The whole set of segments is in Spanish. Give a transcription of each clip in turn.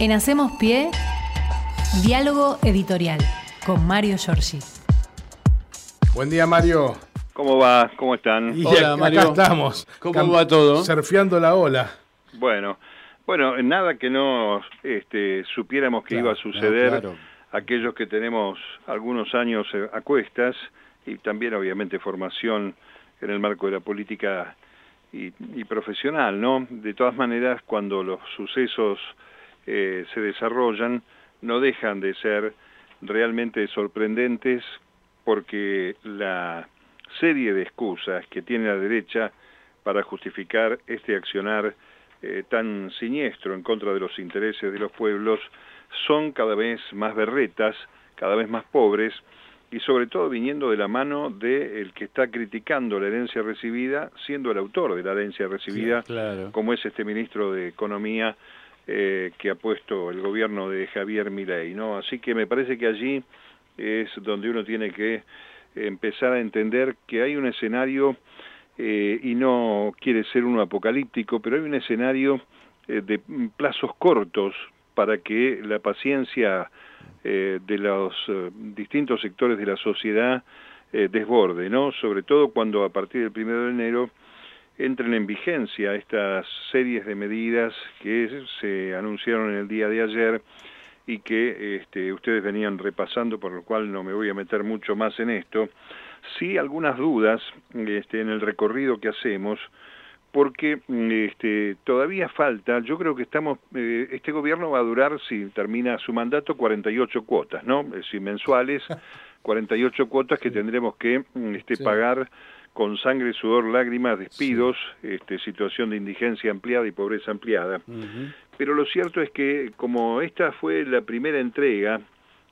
En Hacemos Pie, diálogo editorial con Mario Giorgi. Buen día, Mario. ¿Cómo va? ¿Cómo están? Y Hola, acá Mario. estamos. ¿Cómo va todo? Surfeando la ola. Bueno, bueno, nada que no este, supiéramos que Claro, iba a suceder claro. aquellos que tenemos algunos años eh, a cuestas y también obviamente formación en el marco de la política y, y profesional, ¿no? De todas maneras, cuando los sucesos eh, se desarrollan, no dejan de ser realmente sorprendentes porque la serie de excusas que tiene la derecha para justificar este accionar eh, tan siniestro en contra de los intereses de los pueblos son cada vez más berretas, cada vez más pobres y sobre todo viniendo de la mano del que está criticando la herencia recibida, siendo el autor de la herencia recibida, claro. como es este ministro de Economía eh, que ha puesto el gobierno de Javier Milei, ¿no? Así que me parece que allí es donde uno tiene que empezar a entender que hay un escenario eh, y no quiere ser uno apocalíptico, pero hay un escenario eh, de plazos cortos para que la paciencia eh, de los eh, distintos sectores de la sociedad eh, desborde, ¿no? Sobre todo cuando a partir del primero de enero entren en vigencia estas series de medidas que se anunciaron en el día de ayer y que este, ustedes venían repasando, por lo cual no me voy a meter mucho más en esto. Sí, algunas dudas este, en el recorrido que hacemos, porque este, todavía falta, yo creo que estamos, eh, este gobierno va a durar, si termina su mandato, 48 cuotas, ¿no? Es decir, mensuales, 48 cuotas que tendremos que este, Sí. pagar con sangre, sudor, lágrimas, despidos, este, situación de indigencia ampliada y pobreza ampliada. Pero lo cierto es que como esta fue la primera entrega,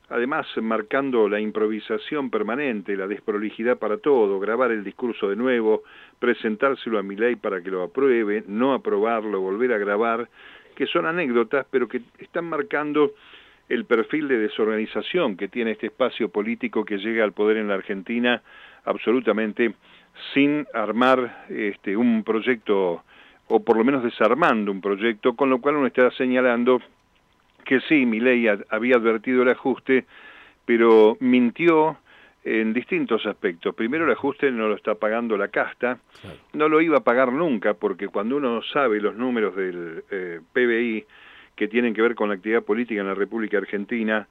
además marcando la improvisación permanente, la desprolijidad para todo, grabar el discurso de nuevo, presentárselo a mi ley para que lo apruebe, no aprobarlo, volver a grabar, que son anécdotas, pero que están marcando el perfil de desorganización que tiene este espacio político que llega al poder en la Argentina absolutamente sin armar este, un proyecto o por lo menos desarmando un proyecto, con lo cual uno está señalando que sí, mi ley había advertido el ajuste, pero mintió en distintos aspectos. Primero, el ajuste no lo está pagando la casta, no lo iba a pagar nunca, porque cuando uno sabe los números del eh, PBI que tienen que ver con la actividad política en la República Argentina,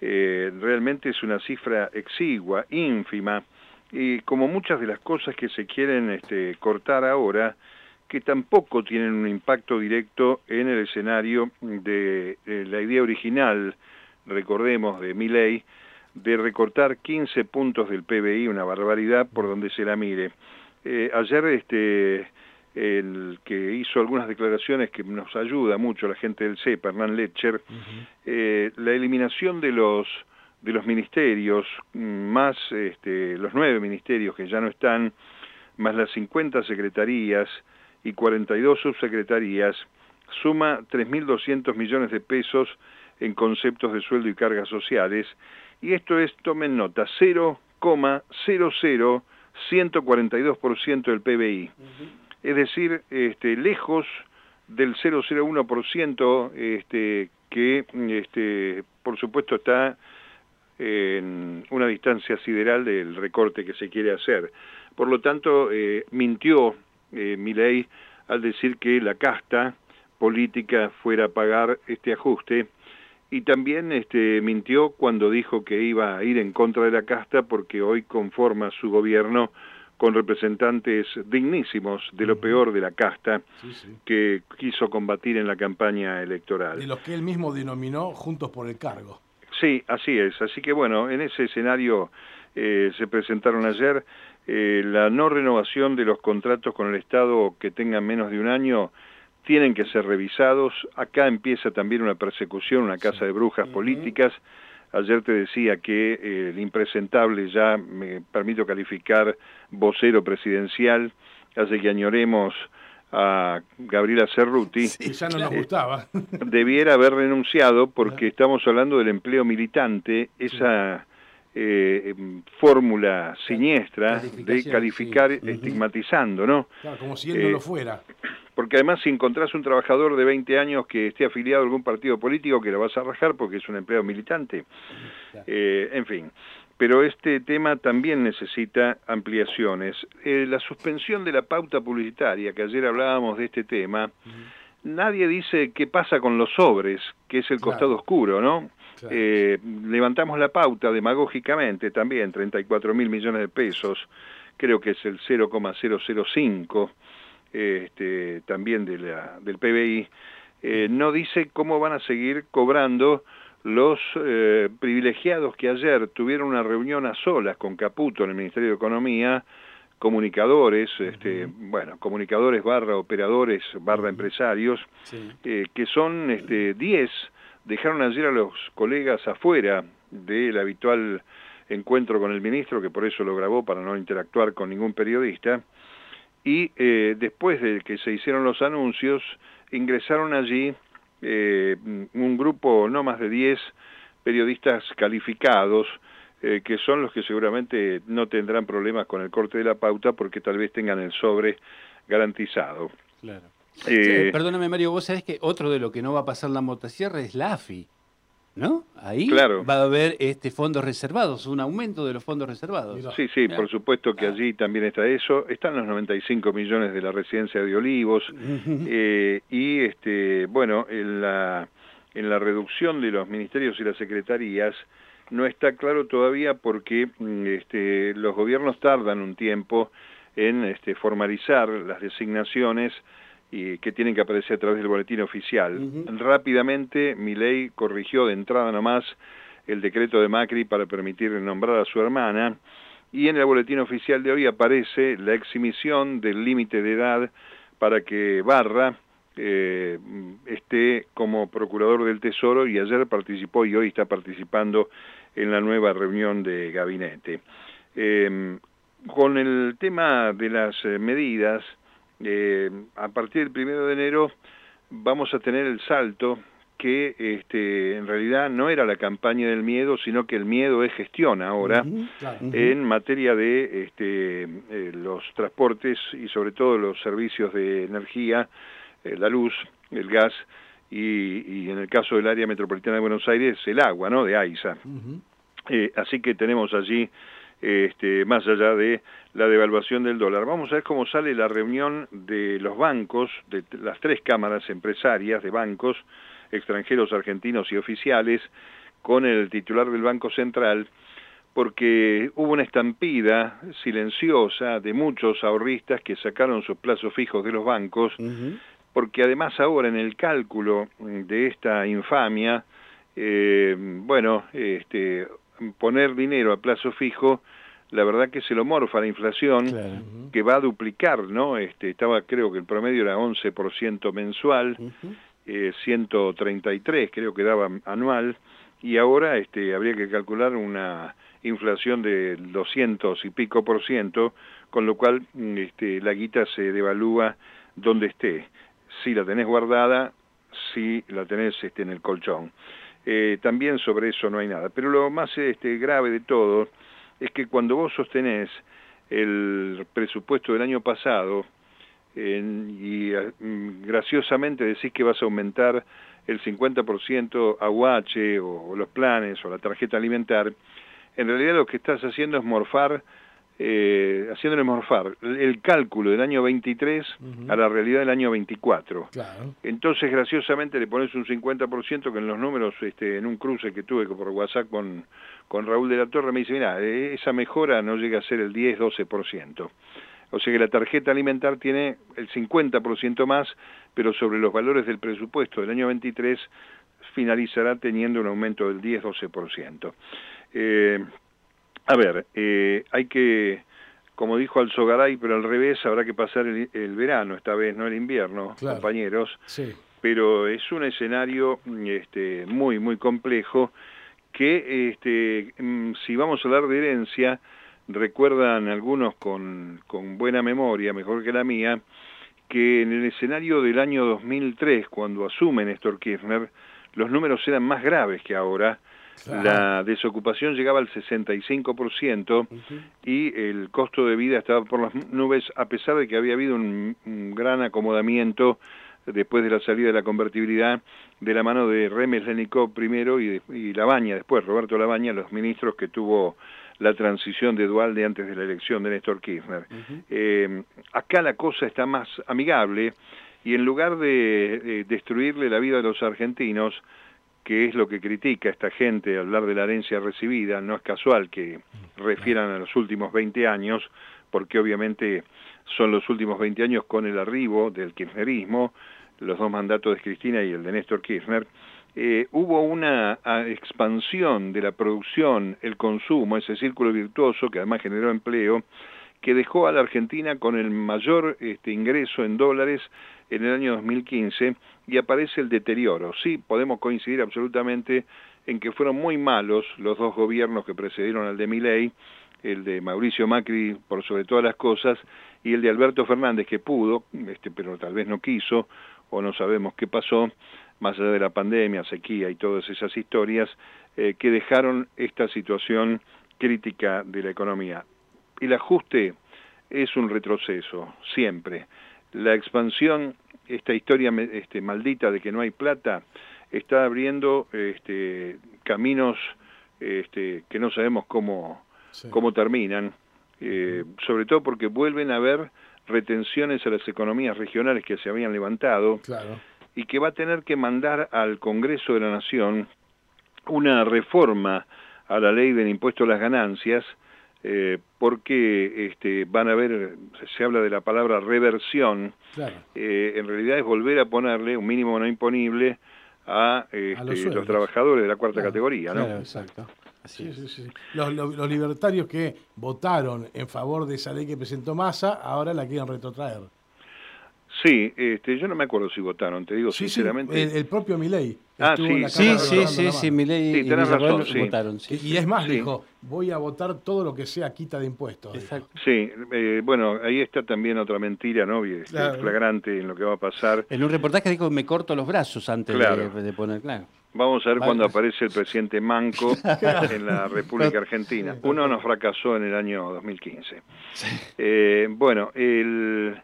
eh, realmente es una cifra exigua, ínfima, y como muchas de las cosas que se quieren este, cortar ahora, que tampoco tienen un impacto directo en el escenario de, la idea original, recordemos, de mi ley, de recortar 15 puntos del PBI, una barbaridad por donde se la mire. Eh, ayer este, el que hizo algunas declaraciones que nos ayuda mucho la gente del CEPA, Hernán Letcher, eh, la eliminación de los de los ministerios, más este, los nueve ministerios que ya no están, más las 50 secretarías y 42 subsecretarías, suma 3.200 millones de pesos en conceptos de sueldo y cargas sociales, y esto es, tomen nota, 0,00142% del PBI. Es decir, este, lejos del 0,01% este, que, este, por supuesto, está en una distancia sideral del recorte que se quiere hacer. Por lo tanto, eh, mintió eh, Milei al decir que la casta política fuera a pagar este ajuste y también este, mintió cuando dijo que iba a ir en contra de la casta porque hoy conforma su gobierno con representantes dignísimos de lo peor de la casta Sí, sí. que quiso combatir en la campaña electoral. De los que él mismo denominó Juntos por el Cargo. Sí, así es. Así que bueno, en ese escenario eh, se presentaron ayer eh, la no renovación de los contratos con el Estado que tengan menos de un año tienen que ser revisados. Acá empieza también una persecución, una casa de brujas políticas. Ayer te decía que eh, el impresentable ya me permito calificar vocero presidencial, hace que añoremos a Gabriela Cerruti que ya no nos gustaba. debiera haber renunciado porque estamos hablando del empleo militante, esa eh, em, fórmula siniestra de calificar estigmatizando, ¿no? Claro, como si él no lo fuera. Porque además si encontrás un trabajador de 20 años que esté afiliado a algún partido político, que lo vas a rajar porque es un empleado militante. en fin, pero este tema también necesita ampliaciones. la suspensión de la pauta publicitaria, que ayer hablábamos de este tema, nadie dice qué pasa con los sobres, que es el costado oscuro, ¿no? Eh, levantamos la pauta demagógicamente también, 34 mil millones de pesos, creo que es el 0,005 este, también de la, del PBI, eh, no dice cómo van a seguir cobrando los eh, privilegiados que ayer tuvieron una reunión a solas con Caputo en el Ministerio de Economía, comunicadores, este, bueno, comunicadores barra operadores barra empresarios, que son este, 10 dejaron ayer a los colegas afuera del habitual encuentro con el ministro, que por eso lo grabó para no interactuar con ningún periodista, y eh, después de que se hicieron los anuncios, ingresaron allí eh, un grupo no más de 10 periodistas calificados, eh, que son los que seguramente no tendrán problemas con el corte de la pauta porque tal vez tengan el sobre garantizado. Claro. Eh, perdóname, Mario, vos sabés que otro de lo que no va a pasar la motosierra es la AFI. ¿No? Ahí va a haber este fondos reservados, un aumento de los fondos reservados. Sí, sí, por supuesto que allí también está eso. Están los 95 millones de la residencia de Olivos eh, y, este, bueno, en la, en la reducción de los ministerios y las secretarías no está claro todavía porque mm, este, los gobiernos tardan un tiempo en este, formalizar las designaciones y que tienen que aparecer a través del boletín oficial. Rápidamente mi ley corrigió de entrada nomás el decreto de Macri para permitir nombrar a su hermana y en el boletín oficial de hoy aparece la exhibición del límite de edad para que Barra eh, esté como procurador del Tesoro y ayer participó y hoy está participando en la nueva reunión de gabinete. Eh, con el tema de las eh, medidas, eh, a partir del primero de enero vamos a tener el salto que este, en realidad no era la campaña del miedo, sino que el miedo es gestión ahora en materia de este, eh, los transportes y sobre todo los servicios de energía, eh, la luz, el gas y, y, en el caso del área metropolitana de Buenos Aires el agua, ¿no? De AISA. así que tenemos allí este, más allá de la devaluación del dólar. Vamos a ver cómo sale la reunión de los bancos, de las tres cámaras empresarias de bancos extranjeros, argentinos y oficiales, con el titular del Banco Central, porque hubo una estampida silenciosa de muchos ahorristas que sacaron sus plazos fijos de los bancos, porque además ahora en el cálculo de esta infamia, eh, bueno, este, poner dinero a plazo fijo, la verdad que se lo morfa la inflación, que va a duplicar, ¿no? Este, estaba, creo que el promedio era 11% mensual, 133 eh, creo que daba anual, y ahora este, habría que calcular una inflación de 200 y pico por ciento, con lo cual mm, este, la guita se devalúa donde esté. Si la tenés guardada, si la tenés este, en el colchón. Eh, también sobre eso no hay nada. Pero lo más este, grave de todo es que cuando vos sostenés el presupuesto del año pasado y mm, graciosamente decís que vas a aumentar el 50% aguache o, o los planes o la tarjeta alimentar, en realidad lo que estás haciendo es morfar eh, haciéndole morfar el cálculo del año 23 a la realidad del año 24. Entonces, graciosamente, le pones un 50% que en los números, este, en un cruce que tuve por WhatsApp con, con Raúl de la Torre, me dice, mira, eh, esa mejora no llega a ser el 10-12%. O sea que la tarjeta alimentar tiene el 50% más, pero sobre los valores del presupuesto del año 23 finalizará teniendo un aumento del 10-12%. Eh, a ver, eh, hay que, como dijo Alzogaray, pero al revés, habrá que pasar el, verano, esta vez no el invierno, compañeros. Sí. Pero es un escenario este, muy, muy complejo que, este, mm, si vamos a hablar de herencia, recuerdan algunos con, con buena memoria, mejor que la mía, que en el escenario del año 2003, cuando asume Néstor Kirchner, los números eran más graves que ahora, La desocupación llegaba al 65% y el costo de vida estaba por las nubes a pesar de que había habido un, gran acomodamiento después de la salida de la convertibilidad de la mano de Remes Lenikov primero y, y Labaña después, Roberto Labaña, los ministros que tuvo la transición de Dualde antes de la elección de Néstor Kirchner. Eh, acá la cosa está más amigable y en lugar de destruirle la vida a los argentinos, que es lo que critica esta gente al hablar de la herencia recibida, no es casual que refieran a los últimos 20 años, porque obviamente son los últimos 20 años con el arribo del kirchnerismo, los dos mandatos de Cristina y el de Néstor Kirchner, eh, hubo una expansión de la producción, el consumo, ese círculo virtuoso que además generó empleo, que dejó a la Argentina con el mayor este, ingreso en dólares en el año 2015 y aparece el deterioro. Sí, podemos coincidir absolutamente en que fueron muy malos los dos gobiernos que precedieron al de Milei, el de Mauricio Macri por sobre todas las cosas y el de Alberto Fernández que pudo, este, pero tal vez no quiso o no sabemos qué pasó, más allá de la pandemia, sequía y todas esas historias, eh, que dejaron esta situación crítica de la economía. El ajuste es un retroceso, siempre. La expansión, esta historia este, maldita de que no hay plata, está abriendo este, caminos este, que no sabemos cómo, cómo terminan, eh, sobre todo porque vuelven a haber retenciones a las economías regionales que se habían levantado. Claro y que va a tener que mandar al Congreso de la Nación una reforma a la ley del impuesto a las ganancias, eh, porque este, van a ver, se habla de la palabra reversión, eh, en realidad es volver a ponerle un mínimo no imponible a, este, los, trabajadores de la cuarta categoría. ¿no? exacto. Sí, sí, sí. Los, los, libertarios que votaron en favor de esa ley que presentó Massa, ahora la quieren retrotraer. Sí, este, yo no me acuerdo si votaron, te digo sinceramente. el, propio Milei. Ah, sí, sí, sí, sí, sí, Milei y razón, votaron. Y es más, dijo, voy a votar todo lo que sea quita de impuestos. Exacto. Sí, eh, bueno, ahí está también otra mentira, ¿no? Este, flagrante en lo que va a pasar. En un reportaje dijo, me corto los brazos antes de, poner, claro. Vamos a ver cuando aparece el presidente Manco en la República Argentina. Uno nos fracasó en el año 2015. Eh, bueno, el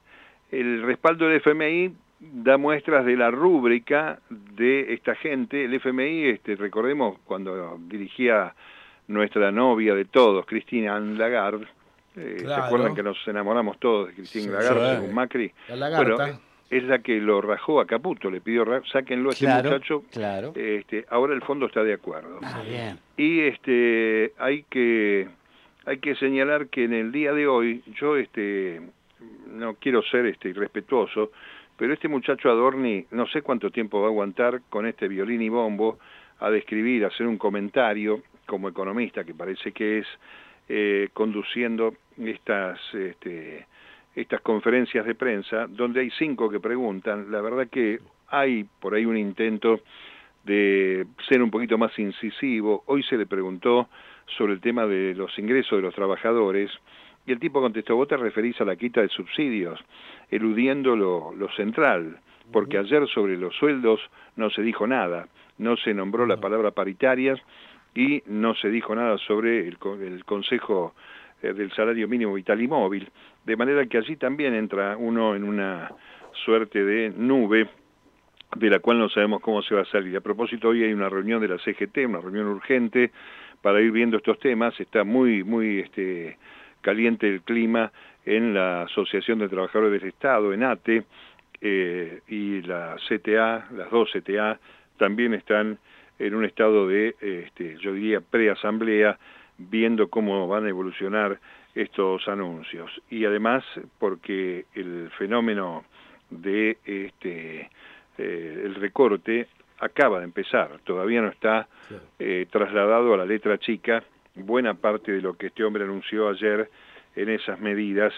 el respaldo del FMI da muestras de la rúbrica de esta gente. El FMI, este, recordemos, cuando dirigía nuestra novia de todos, Cristina Lagarde, eh, ¿se acuerdan que nos enamoramos todos de Cristina Lagarde, según Macri? La es la que lo rajó a Caputo, le pidió, sáquenlo a este muchacho, claro. este, ahora el fondo está de acuerdo. Ah, bien. Y este, hay que hay que señalar que en el día de hoy, yo este, no quiero ser este irrespetuoso, pero este muchacho Adorni no sé cuánto tiempo va a aguantar con este violín y bombo a describir, a hacer un comentario como economista que parece que es eh, conduciendo estas este, estas conferencias de prensa donde hay cinco que preguntan. La verdad que hay por ahí un intento de ser un poquito más incisivo. Hoy se le preguntó sobre el tema de los ingresos de los trabajadores y el tipo contestó, vos te referís a la quita de subsidios, eludiendo lo, central, porque ayer sobre los sueldos no se dijo nada, no se nombró la palabra paritarias y no se dijo nada sobre el, el Consejo eh, del Salario Mínimo Vital y Móvil, de manera que allí también entra uno en una suerte de nube de la cual no sabemos cómo se va a salir. A propósito, hoy hay una reunión de la CGT, una reunión urgente para ir viendo estos temas, está muy, muy este, caliente el clima en la Asociación de Trabajadores del Estado, en ATE, eh, y la CTA, las dos CTA, también están en un estado de, este, yo diría, preasamblea, viendo cómo van a evolucionar estos anuncios. Y además, porque el fenómeno de este, eh, el recorte acaba de empezar, todavía no está eh, trasladado a la letra chica, buena parte de lo que este hombre anunció ayer en esas medidas.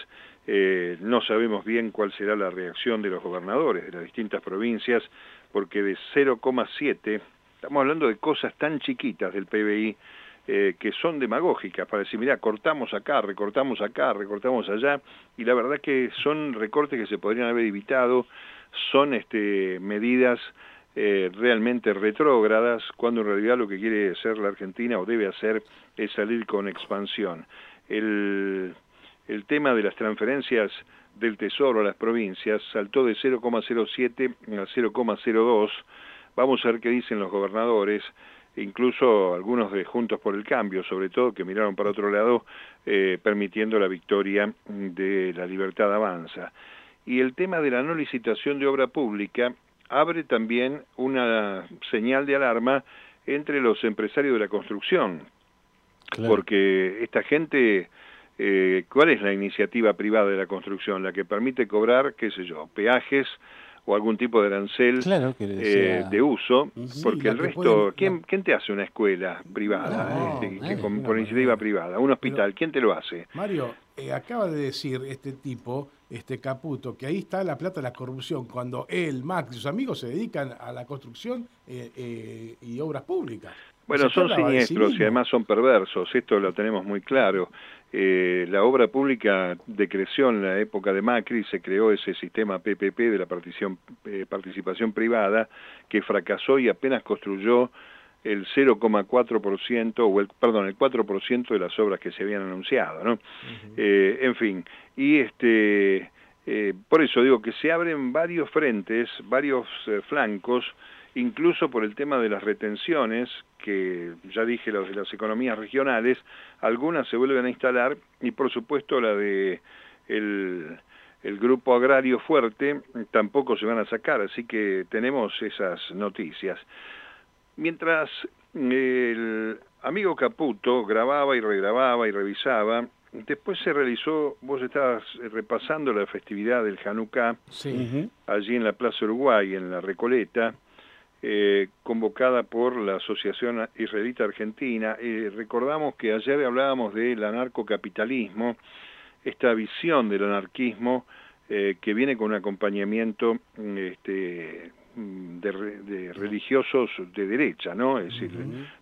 Eh, no sabemos bien cuál será la reacción de los gobernadores de las distintas provincias, porque de 0,7, estamos hablando de cosas tan chiquitas del PBI, eh, que son demagógicas, para decir, mira, cortamos acá, recortamos acá, recortamos allá, y la verdad que son recortes que se podrían haber evitado, son este, medidas eh, realmente retrógradas, cuando en realidad lo que quiere hacer la Argentina o debe hacer es salir con expansión. El, el tema de las transferencias del Tesoro a las provincias saltó de 0,07 a 0,02. Vamos a ver qué dicen los gobernadores, incluso algunos de Juntos por el Cambio, sobre todo, que miraron para otro lado, eh, permitiendo la victoria de la libertad avanza. Y el tema de la no licitación de obra pública abre también una señal de alarma entre los empresarios de la construcción, porque esta gente eh, ¿cuál es la iniciativa privada de la construcción? La que permite cobrar, qué sé yo, peajes o algún tipo de arancel eh, de uso, porque el resto, ¿quién, ¿quién, te hace una escuela privada, este, con, por iniciativa privada? Un hospital, ¿quién te lo hace? Mario, eh, acaba de decir este tipo, este Caputo, que ahí está la plata de la corrupción, cuando él, Max y sus amigos se dedican a la construcción y obras públicas. Bueno, son siniestros y además son perversos, esto lo tenemos muy claro. Eh, la obra pública decreció en la época de Macri, se creó ese sistema PPP de la eh, participación privada que fracasó y apenas construyó el 0,4% o el perdón, el 4% de las obras que se habían anunciado, ¿no? Eh, en fin, y este por eso digo que se abren varios frentes, varios flancos incluso por el tema de las retenciones, que ya dije los de las economías regionales, algunas se vuelven a instalar y por supuesto la de el, grupo agrario fuerte tampoco se van a sacar, así que tenemos esas noticias. Mientras el amigo Caputo grababa y regrababa y revisaba, después se realizó, vos estabas repasando la festividad del Hanukkah, allí en la Plaza Uruguay, en la Recoleta, eh, convocada por la Asociación Israelita Argentina. Eh, recordamos que ayer hablábamos del anarcocapitalismo, esta visión del anarquismo eh, que viene con un acompañamiento este, de, religiosos de derecha, ¿no? Es decir,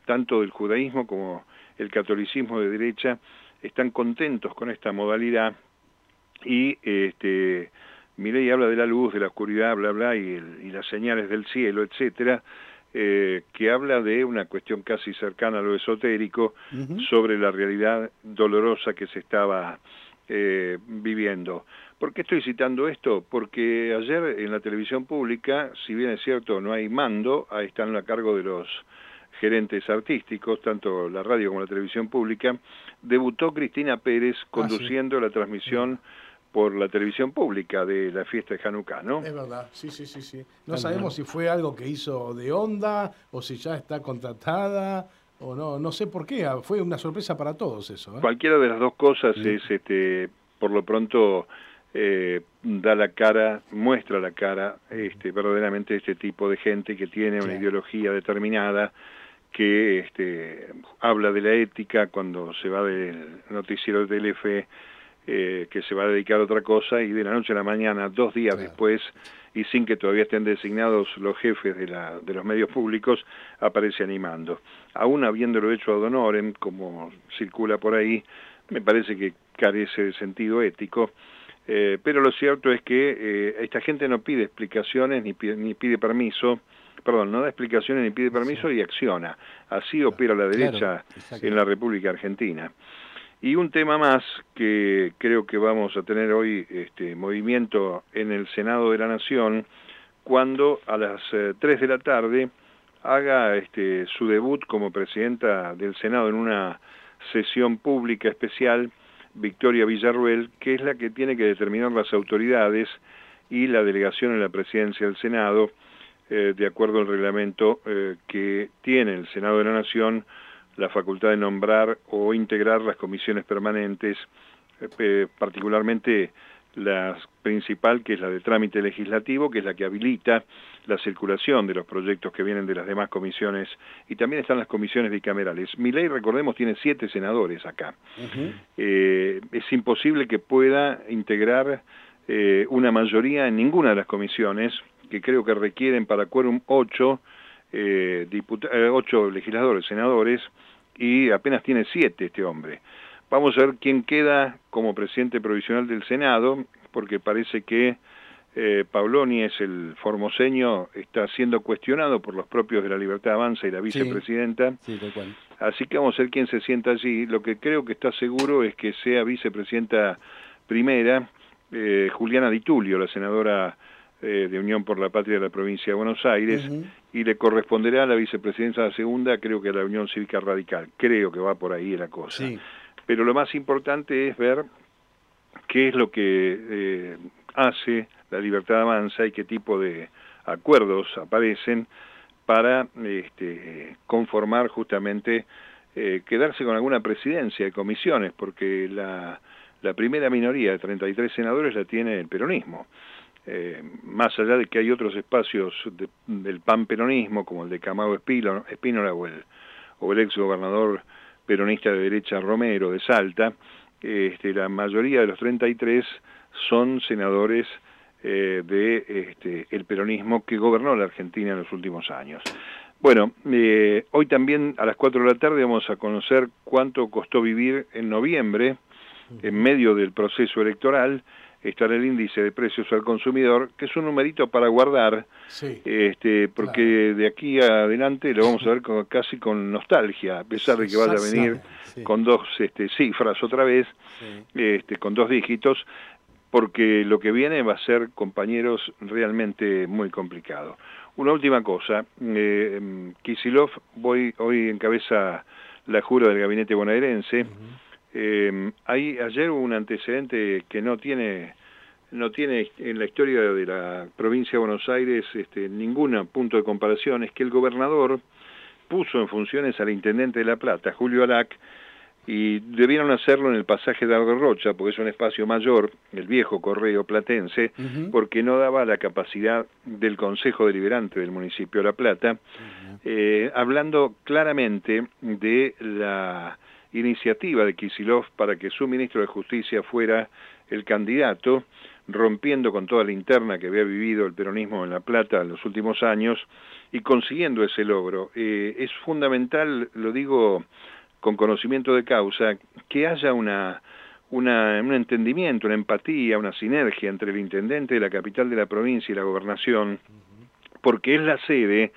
tanto del judaísmo como el catolicismo de derecha están contentos con esta modalidad y este, Milei habla de la luz, de la oscuridad, bla, bla, y, las señales del cielo, etcétera, eh, que habla de una cuestión casi cercana a lo esotérico sobre la realidad dolorosa que se estaba eh, viviendo. ¿Por qué estoy citando esto? Porque ayer en la televisión pública, si bien es cierto no hay mando, ahí están a cargo de los gerentes artísticos, tanto la radio como la televisión pública, debutó Cristina Pérez ah, conduciendo la transmisión por la televisión pública de la fiesta de Hanukkah, ¿no? Es verdad, sí, sí, sí, sí. No sabemos si fue algo que hizo de onda o si ya está contratada o no, no sé por qué, fue una sorpresa para todos eso. ¿eh? Cualquiera de las dos cosas es, este, por lo pronto, eh, da la cara, muestra la cara, este, verdaderamente este tipo de gente que tiene una ideología determinada, que este, habla de la ética cuando se va del noticiero de Telefe eh, que se va a dedicar a otra cosa y de la noche a la mañana, dos días después, y sin que todavía estén designados los jefes de, la, de los medios públicos, aparece animando. Aún habiéndolo hecho a Donorem, como circula por ahí, me parece que carece de sentido ético, eh, pero lo cierto es que eh, esta gente no pide explicaciones ni pide, ni pide permiso, perdón, no da explicaciones ni pide permiso y acciona. Así opera la derecha en la República Argentina. Y un tema más que creo que vamos a tener hoy este, movimiento en el Senado de la Nación, cuando a las 3 eh, de la tarde haga este, su debut como presidenta del Senado en una sesión pública especial, Victoria Villarruel, que es la que tiene que determinar las autoridades y la delegación en la presidencia del Senado, eh, de acuerdo al reglamento eh, que tiene el Senado de la Nación la facultad de nombrar o integrar las comisiones permanentes, eh, particularmente la principal, que es la de trámite legislativo, que es la que habilita la circulación de los proyectos que vienen de las demás comisiones, y también están las comisiones bicamerales. Mi ley, recordemos, tiene siete senadores acá. Eh, es imposible que pueda integrar eh, una mayoría en ninguna de las comisiones, que creo que requieren para quórum ocho, eh, ocho legisladores, senadores, y apenas tiene siete este hombre. Vamos a ver quién queda como presidente provisional del Senado, porque parece que eh, Pauloni es el formoseño, está siendo cuestionado por los propios de la Libertad Avanza y la vicepresidenta. Así que vamos a ver quién se sienta allí. Lo que creo que está seguro es que sea vicepresidenta primera eh, Juliana Di Tulio, la senadora eh, de Unión por la Patria de la provincia de Buenos Aires, y le corresponderá a la vicepresidencia segunda, creo que a la Unión Cívica Radical. Creo que va por ahí la cosa. Pero lo más importante es ver qué es lo que eh, hace la libertad avanza y qué tipo de acuerdos aparecen para este, conformar justamente, eh, quedarse con alguna presidencia de comisiones, porque la, la primera minoría de 33 senadores la tiene el peronismo. Eh, más allá de que hay otros espacios del pan peronismo, como el de Camado Espínola o el, o el ex gobernador peronista de derecha Romero de Salta, este, la mayoría de los 33 son senadores eh, de este, el peronismo que gobernó la Argentina en los últimos años. Bueno, eh, hoy también a las 4 de la tarde vamos a conocer cuánto costó vivir en noviembre, en medio del proceso electoral, estará el índice de precios al consumidor, que es un numerito para guardar, este, porque de aquí adelante lo vamos a ver casi con nostalgia, a pesar de que vaya a venir con dos este, cifras otra vez, este, con dos dígitos, porque lo que viene va a ser, compañeros, realmente muy complicado. Una última cosa, eh, Kisilov voy, hoy encabeza la jura del gabinete bonaerense, eh, hay, ayer hubo un antecedente que no tiene, no tiene en la historia de la provincia de Buenos Aires este, ningún punto de comparación, es que el gobernador puso en funciones al intendente de La Plata, Julio Alac, y debieron hacerlo en el pasaje de Rocha, porque es un espacio mayor, el viejo correo platense, porque no daba la capacidad del Consejo Deliberante del municipio de La Plata, eh, hablando claramente de la iniciativa de Kisilov para que su ministro de Justicia fuera el candidato, rompiendo con toda la interna que había vivido el peronismo en La Plata en los últimos años y consiguiendo ese logro. Eh, es fundamental, lo digo con conocimiento de causa, que haya una, una, un entendimiento, una empatía, una sinergia entre el intendente de la capital de la provincia y la gobernación, porque es la sede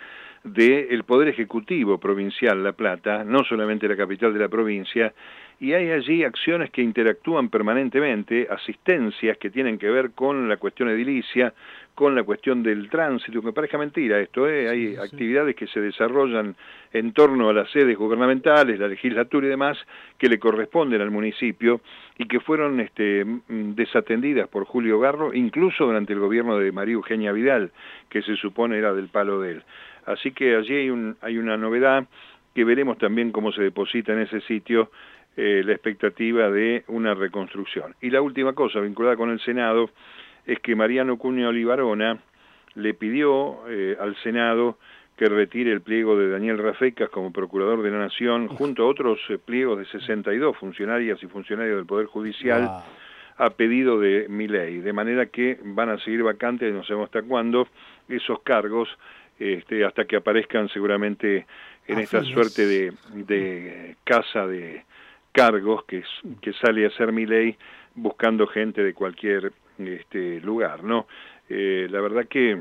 del Poder Ejecutivo Provincial La Plata, no solamente la capital de la provincia, y hay allí acciones que interactúan permanentemente, asistencias que tienen que ver con la cuestión edilicia, con la cuestión del tránsito, me parezca mentira esto, ¿eh? hay actividades que se desarrollan en torno a las sedes gubernamentales, la legislatura y demás, que le corresponden al municipio y que fueron este, desatendidas por Julio Garro, incluso durante el gobierno de María Eugenia Vidal, que se supone era del palo de él. Así que allí hay, un, hay una novedad que veremos también cómo se deposita en ese sitio eh, la expectativa de una reconstrucción. Y la última cosa vinculada con el Senado es que Mariano Cuña Olivarona le pidió eh, al Senado que retire el pliego de Daniel Rafecas como Procurador de la Nación, junto a otros eh, pliegos de 62 funcionarias y funcionarios del Poder Judicial, a pedido de mi ley, de manera que van a seguir vacantes, no sabemos hasta cuándo, esos cargos, este, hasta que aparezcan seguramente en esta suerte de, de casa de cargos que, que sale a ser mi ley buscando gente de cualquier este lugar, ¿no? Eh, la verdad que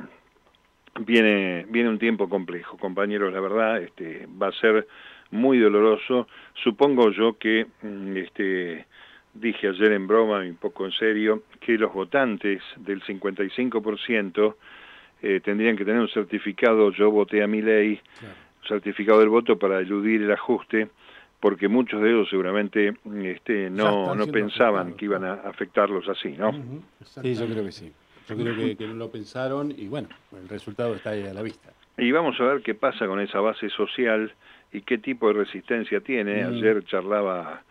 viene, viene un tiempo complejo, compañeros, la verdad, este, va a ser muy doloroso. Supongo yo que, mm, este, dije ayer en broma y un poco en serio, que los votantes del 55% eh, tendrían que tener un certificado, yo voté a mi ley, certificado del voto para eludir el ajuste, porque muchos de ellos seguramente este, no, no pensaban que iban a afectarlos así, ¿no? Sí, yo creo que sí. Yo creo que, no lo pensaron y bueno, el resultado está ahí a la vista. Y vamos a ver qué pasa con esa base social y qué tipo de resistencia tiene. Ayer charlaba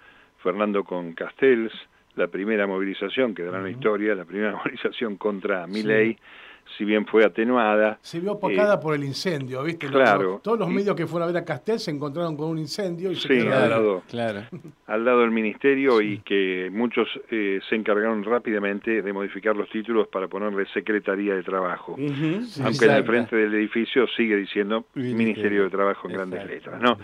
Fernando con Castells, la primera movilización, que dará la historia, la primera movilización contra Miley si bien fue atenuada. Se vio opacada eh, por el incendio, ¿viste? Claro. todos los medios que fueron a ver a Castel se encontraron con un incendio y se sí, al lado, claro. al lado del ministerio y que muchos eh, se encargaron rápidamente de modificar los títulos para ponerle Secretaría de Trabajo. Aunque en el frente del edificio sigue diciendo Ministerio, de Trabajo en grandes letras, ¿no?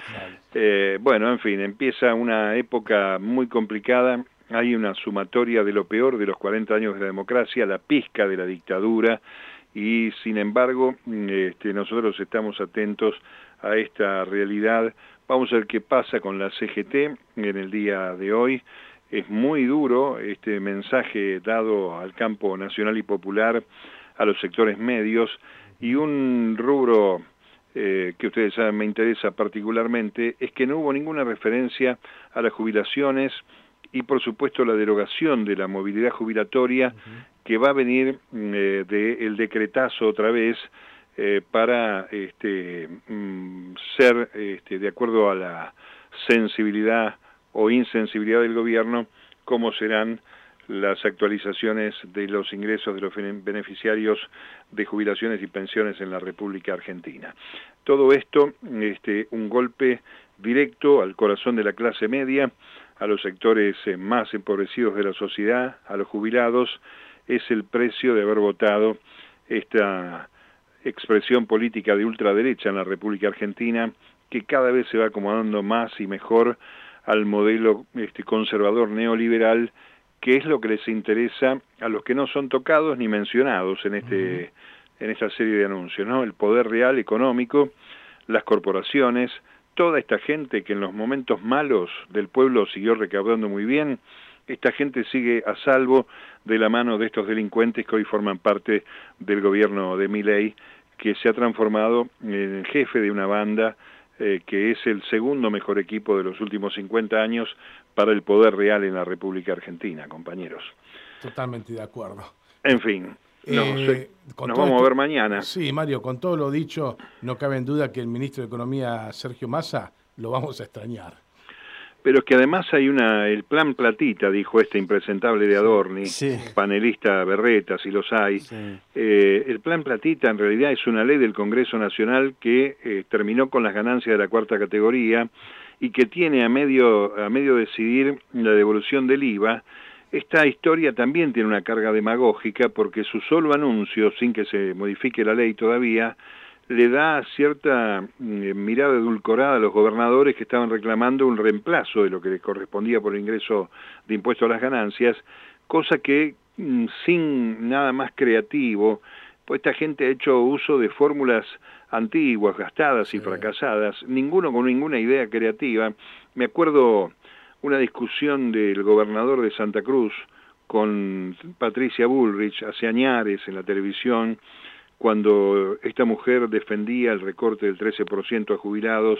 Eh, bueno, en fin, empieza una época muy complicada hay una sumatoria de lo peor de los 40 años de la democracia, la pizca de la dictadura, y sin embargo este, nosotros estamos atentos a esta realidad. Vamos a ver qué pasa con la CGT en el día de hoy. Es muy duro este mensaje dado al campo nacional y popular, a los sectores medios, y un rubro eh, que ustedes saben me interesa particularmente, es que no hubo ninguna referencia a las jubilaciones y por supuesto la derogación de la movilidad jubilatoria que va a venir mm, eh, del decretazo otra vez eh, para este, mm, ser, este, de acuerdo a la sensibilidad o insensibilidad del gobierno, cómo serán las actualizaciones de los ingresos de los beneficiarios de jubilaciones y pensiones en la República Argentina. Todo esto, este, un golpe directo al corazón de la clase media, a los sectores eh, más empobrecidos de la sociedad, a los jubilados, es el precio de haber votado esta expresión política de ultraderecha en la República Argentina, que cada vez se va acomodando más y mejor al modelo este, conservador neoliberal que es lo que les interesa a los que no son tocados ni mencionados en este en esta serie de anuncios, ¿no? El poder real económico, las corporaciones, toda esta gente que en los momentos malos del pueblo siguió recaudando muy bien, esta gente sigue a salvo de la mano de estos delincuentes que hoy forman parte del gobierno de Milei, que se ha transformado en el jefe de una banda eh, que es el segundo mejor equipo de los últimos 50 años para el poder real en la República Argentina, compañeros. Totalmente de acuerdo. En fin, eh, nos vamos a ver mañana. Sí, Mario, con todo lo dicho, no cabe en duda que el ministro de Economía, Sergio Massa, lo vamos a extrañar. Pero es que además hay una, el plan platita, dijo este impresentable de Adorni, panelista Berreta, si los hay. Eh, el plan platita en realidad es una ley del Congreso Nacional que eh, terminó con las ganancias de la cuarta categoría y que tiene a medio, a medio decidir la devolución del IVA. Esta historia también tiene una carga demagógica porque su solo anuncio, sin que se modifique la ley todavía, le da cierta mm, mirada edulcorada a los gobernadores que estaban reclamando un reemplazo de lo que les correspondía por el ingreso de impuesto a las ganancias, cosa que mm, sin nada más creativo, pues esta gente ha hecho uso de fórmulas antiguas, gastadas y fracasadas, ninguno con ninguna idea creativa. Me acuerdo una discusión del gobernador de Santa Cruz con Patricia Bullrich hace añares en la televisión, cuando esta mujer defendía el recorte del 13% a jubilados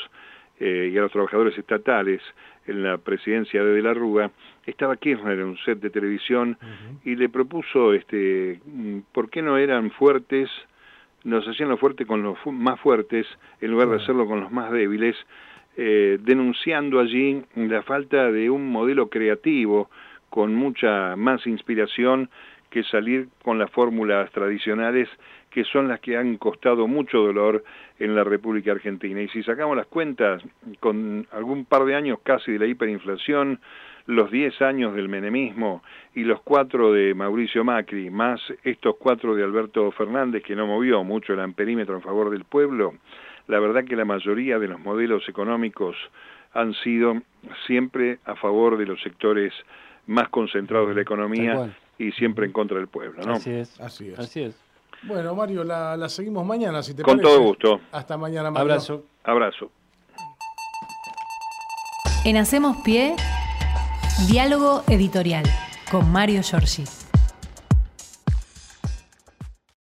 eh, y a los trabajadores estatales en la presidencia de De la Rúa, estaba Kirchner en un set de televisión y le propuso, este, mm, ¿por qué no eran fuertes, nos hacían lo fuerte con los más fuertes en lugar de hacerlo con los más débiles, eh, denunciando allí la falta de un modelo creativo con mucha más inspiración que salir con las fórmulas tradicionales que son las que han costado mucho dolor en la República Argentina. Y si sacamos las cuentas, con algún par de años casi de la hiperinflación, los 10 años del menemismo y los cuatro de Mauricio Macri, más estos cuatro de Alberto Fernández, que no movió mucho el amperímetro en favor del pueblo, la verdad que la mayoría de los modelos económicos han sido siempre a favor de los sectores más concentrados de la economía y siempre en contra del pueblo, ¿no? Así es. Así es. Así es. Bueno, Mario, la, seguimos mañana, si te Con todo gusto. Hasta mañana, Mario. Abrazo. Abrazo. En Hacemos Pie, diálogo editorial con Mario Giorgi.